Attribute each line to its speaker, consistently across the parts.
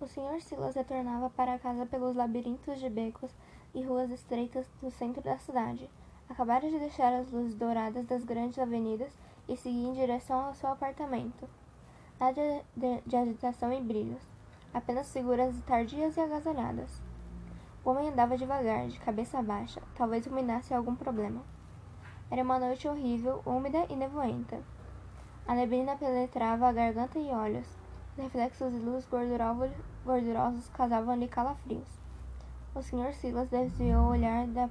Speaker 1: O Sr. Silas retornava para casa pelos labirintos de becos e ruas estreitas do centro da cidade. Acabara de deixar as luzes douradas das grandes avenidas e seguia em direção ao seu apartamento. Nada de, de agitação e brilhos, apenas figuras tardias e agasalhadas. O homem andava devagar, de cabeça baixa, talvez ruminasse algum problema. Era uma noite horrível, úmida e nevoenta. A neblina penetrava a garganta e olhos. Os reflexos de luz gordurosos causavam-lhe calafrios. O Sr. Silas desviou o olhar da,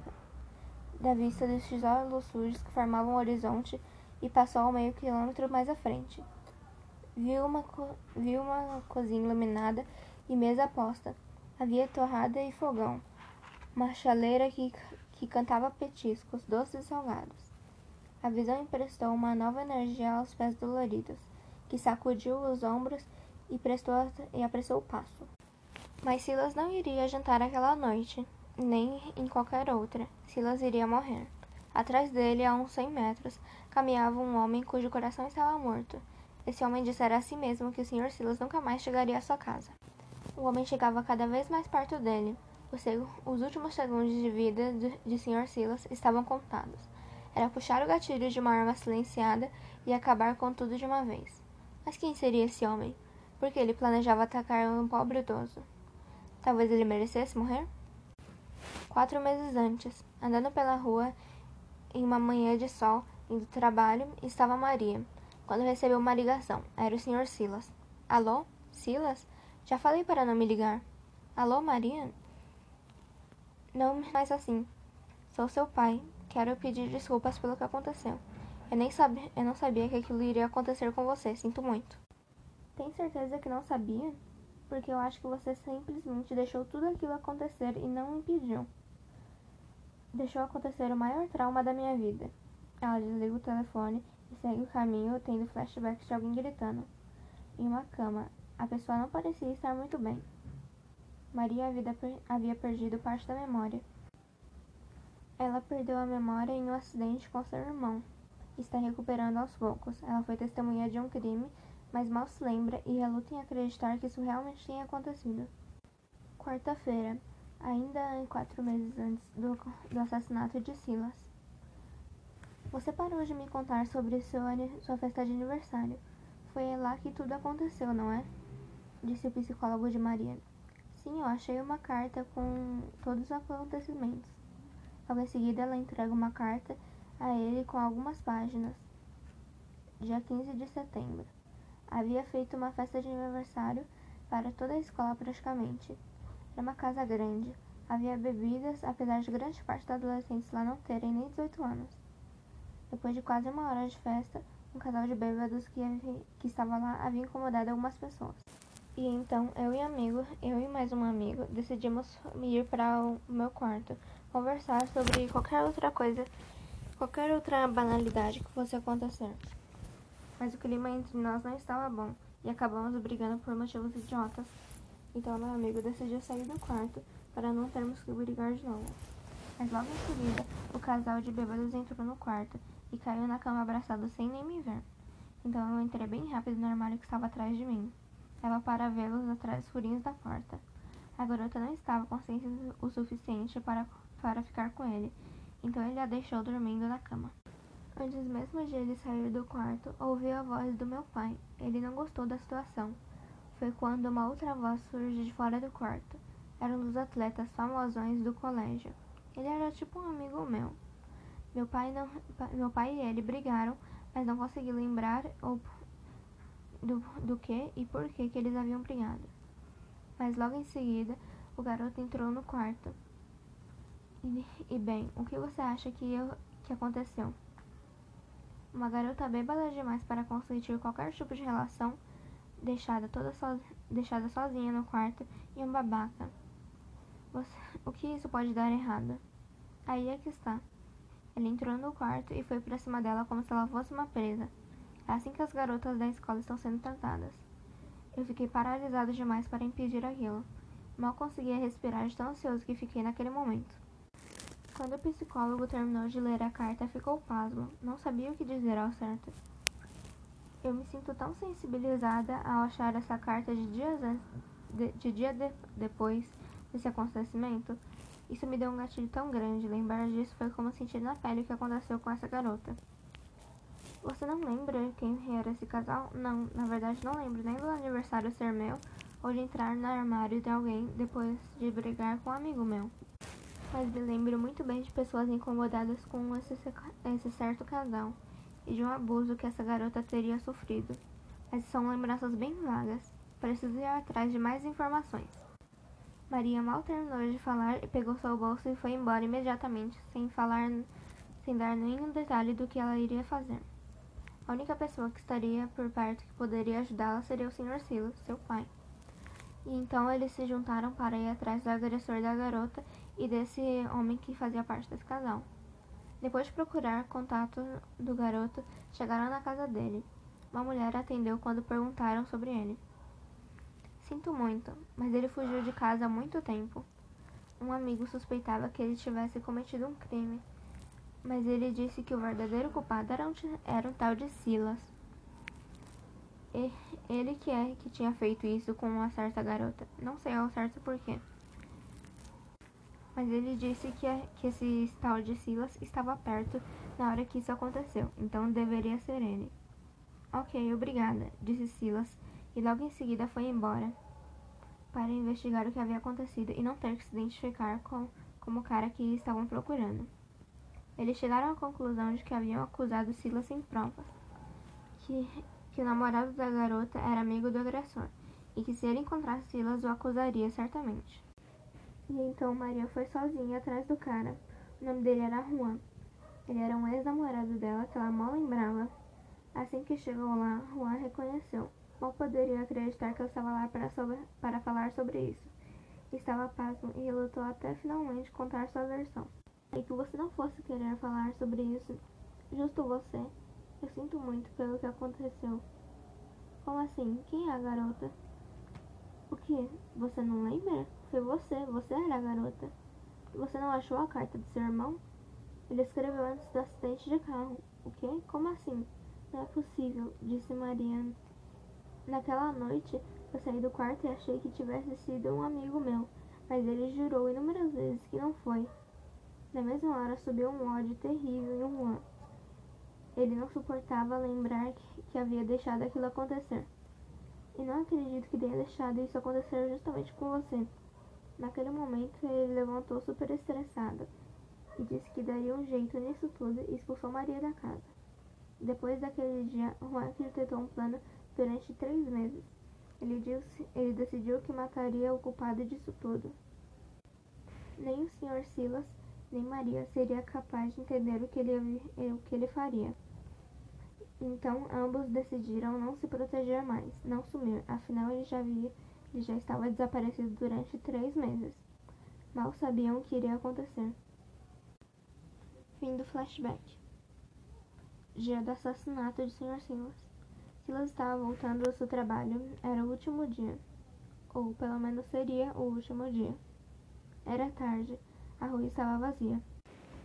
Speaker 1: da vista dos tijolos sujos que formavam o horizonte e passou ao meio quilômetro mais à frente. Viu uma, viu uma cozinha iluminada e mesa posta. Havia torrada e fogão. Uma chaleira que, que cantava petiscos, doces e salgados. A visão emprestou uma nova energia aos pés doloridos, que sacudiu os ombros e, prestou, e apressou o passo. Mas Silas não iria jantar aquela noite, nem em qualquer outra. Silas iria morrer. Atrás dele, a uns cem metros, caminhava um homem cujo coração estava morto. Esse homem dissera a si mesmo que o Sr. Silas nunca mais chegaria à sua casa. O homem chegava cada vez mais perto dele. Os, os últimos segundos de vida de Sr. Silas estavam contados. Era puxar o gatilho de uma arma silenciada e acabar com tudo de uma vez. Mas quem seria esse homem? Por que ele planejava atacar um pobre idoso? Talvez ele merecesse morrer? Quatro meses antes, andando pela rua em uma manhã de sol, indo do trabalho, estava Maria, quando recebeu uma ligação. Era o Sr. Silas. Alô? Silas? Já falei para não me ligar. Alô, Maria? Não mais assim. Sou seu pai. Quero pedir desculpas pelo que aconteceu. Eu nem sabia, eu não sabia que aquilo iria acontecer com você. Sinto muito. Tem certeza que não sabia? Porque eu acho que você simplesmente deixou tudo aquilo acontecer e não impediu. Deixou acontecer o maior trauma da minha vida. Ela desliga o telefone e segue o caminho, tendo flashbacks de alguém gritando. Em uma cama, a pessoa não parecia estar muito bem. Maria havia perdido parte da memória. Ela perdeu a memória em um acidente com seu irmão. Está recuperando aos poucos. Ela foi testemunha de um crime, mas mal se lembra e reluta em acreditar que isso realmente tenha acontecido. Quarta-feira, ainda quatro meses antes do, do assassinato de Silas. Você parou de me contar sobre seu, sua festa de aniversário. Foi lá que tudo aconteceu, não é? Disse o psicólogo de Maria. Sim, eu achei uma carta com todos os acontecimentos. Logo em seguida, ela entrega uma carta a ele com algumas páginas. Dia 15 de setembro. Havia feito uma festa de aniversário para toda a escola praticamente. Era uma casa grande. Havia bebidas, apesar de grande parte dos adolescentes lá não terem nem 18 anos. Depois de quase uma hora de festa, um casal de bêbados que, que estava lá havia incomodado algumas pessoas. E então eu e amigo, eu e mais um amigo, decidimos ir para o meu quarto, conversar sobre qualquer outra coisa, qualquer outra banalidade que fosse acontecer. Mas o clima entre nós não estava bom e acabamos brigando por motivos idiotas. Então meu amigo decidiu sair do quarto para não termos que brigar de novo. Mas logo em seguida, o casal de bêbados entrou no quarto e caiu na cama abraçado sem nem me ver. Então eu entrei bem rápido no armário que estava atrás de mim. Ela para vê-los atrás dos furinhos da porta. A garota não estava consciente o suficiente para para ficar com ele, então ele a deixou dormindo na cama. Antes mesmo de ele sair do quarto, ouviu a voz do meu pai. Ele não gostou da situação. Foi quando uma outra voz surgiu de fora do quarto. Era um dos atletas famosões do colégio. Ele era tipo um amigo meu. Meu pai, não, meu pai e ele brigaram, mas não consegui lembrar do, do que e por que, que eles haviam brigado. Mas logo em seguida, o garoto entrou no quarto. E, e bem, o que você acha que, eu, que aconteceu? Uma garota bêbada demais para constituir qualquer tipo de relação, deixada toda so, deixada sozinha no quarto e um babaca. Você, o que isso pode dar errado? Aí é que está. Ele entrou no quarto e foi para cima dela como se ela fosse uma presa. É assim que as garotas da escola estão sendo tratadas. Eu fiquei paralisado demais para impedir aquilo. Mal conseguia respirar de tão ansioso que fiquei naquele momento. Quando o psicólogo terminou de ler a carta, ficou pasmo. Não sabia o que dizer ao certo. Eu me sinto tão sensibilizada ao achar essa carta de dias antes de, de dia de, depois desse acontecimento, isso me deu um gatilho tão grande. Lembrar disso foi como sentir na pele o que aconteceu com essa garota. Você não lembra quem era esse casal? Não, na verdade não lembro nem do aniversário ser meu ou de entrar no armário de alguém depois de brigar com um amigo meu. Mas me lembro muito bem de pessoas incomodadas com esse, esse certo casal e de um abuso que essa garota teria sofrido. Mas são lembranças bem vagas. Preciso ir atrás de mais informações. Maria mal terminou de falar e pegou seu bolso e foi embora imediatamente, sem falar, sem dar nenhum detalhe do que ela iria fazer. A única pessoa que estaria por perto que poderia ajudá-la seria o Sr. Silas, seu pai. E então eles se juntaram para ir atrás do agressor da garota e desse homem que fazia parte desse casal. Depois de procurar contato do garoto, chegaram na casa dele. Uma mulher atendeu quando perguntaram sobre ele. Sinto muito, mas ele fugiu de casa há muito tempo. Um amigo suspeitava que ele tivesse cometido um crime, mas ele disse que o verdadeiro culpado era um, era um tal de Silas. E, ele que é que tinha feito isso com uma certa garota. Não sei ao certo porquê. Mas ele disse que, que esse tal de Silas estava perto na hora que isso aconteceu, então deveria ser ele. Ok, obrigada, disse Silas e logo em seguida foi embora para investigar o que havia acontecido e não ter que se identificar com, como o cara que estavam procurando. Eles chegaram à conclusão de que haviam acusado Silas sem provas, que, que o namorado da garota era amigo do agressor e que se ele encontrasse Silas o acusaria certamente. E então Maria foi sozinha atrás do cara. O nome dele era Juan. Ele era um ex-namorado dela que ela mal lembrava. Assim que chegou lá, Juan reconheceu. Mal poderia acreditar que eu estava lá para, sobre, para falar sobre isso. Estava pasmo e lutou até finalmente contar sua versão. E que você não fosse querer falar sobre isso, justo você. Eu sinto muito pelo que aconteceu. Como assim? Quem é a garota? O que? Você não lembra? Foi você, você era a garota. Você não achou a carta do seu irmão? Ele escreveu antes do acidente de carro. O quê? Como assim? Não é possível, disse Mariana. Naquela noite, eu saí do quarto e achei que tivesse sido um amigo meu, mas ele jurou inúmeras vezes que não foi. Na mesma hora subiu um ódio terrível em Juan. Ele não suportava lembrar que, que havia deixado aquilo acontecer. E não acredito que tenha deixado isso acontecer justamente com você. Naquele momento, ele levantou super estressado e disse que daria um jeito nisso tudo e expulsou Maria da casa. Depois daquele dia, Juan arquitetou um plano durante três meses. Ele, disse, ele decidiu que mataria o culpado disso tudo. Nem o Sr. Silas, nem Maria seria capaz de entender o que ele, o que ele faria. Então ambos decidiram não se proteger mais, não sumir, afinal ele já, havia, ele já estava desaparecido durante três meses. Mal sabiam o que iria acontecer. Fim do flashback. Dia do assassinato de Sr. Silas. Silas estava voltando do seu trabalho. Era o último dia. Ou pelo menos seria o último dia. Era tarde. A rua estava vazia.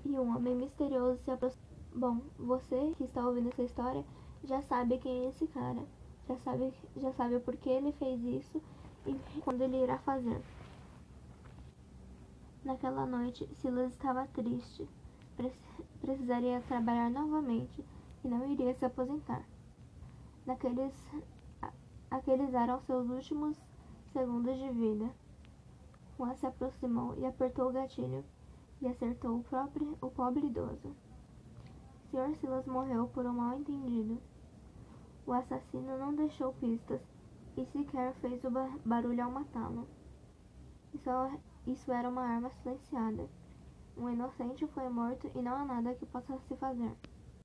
Speaker 1: E um homem misterioso se aproximou. Bom, você que está ouvindo essa história já sabe quem é esse cara. Já sabe, já sabe por que ele fez isso e quando ele irá fazer. Naquela noite, Silas estava triste. Precisaria trabalhar novamente e não iria se aposentar. Naqueles, aqueles eram seus últimos segundos de vida. Juan se aproximou e apertou o gatilho e acertou o, próprio, o pobre idoso. Sr. Silas morreu por um mal entendido. O assassino não deixou pistas e sequer fez o barulho ao matá-lo. Isso, isso era uma arma silenciada. Um inocente foi morto e não há nada que possa se fazer.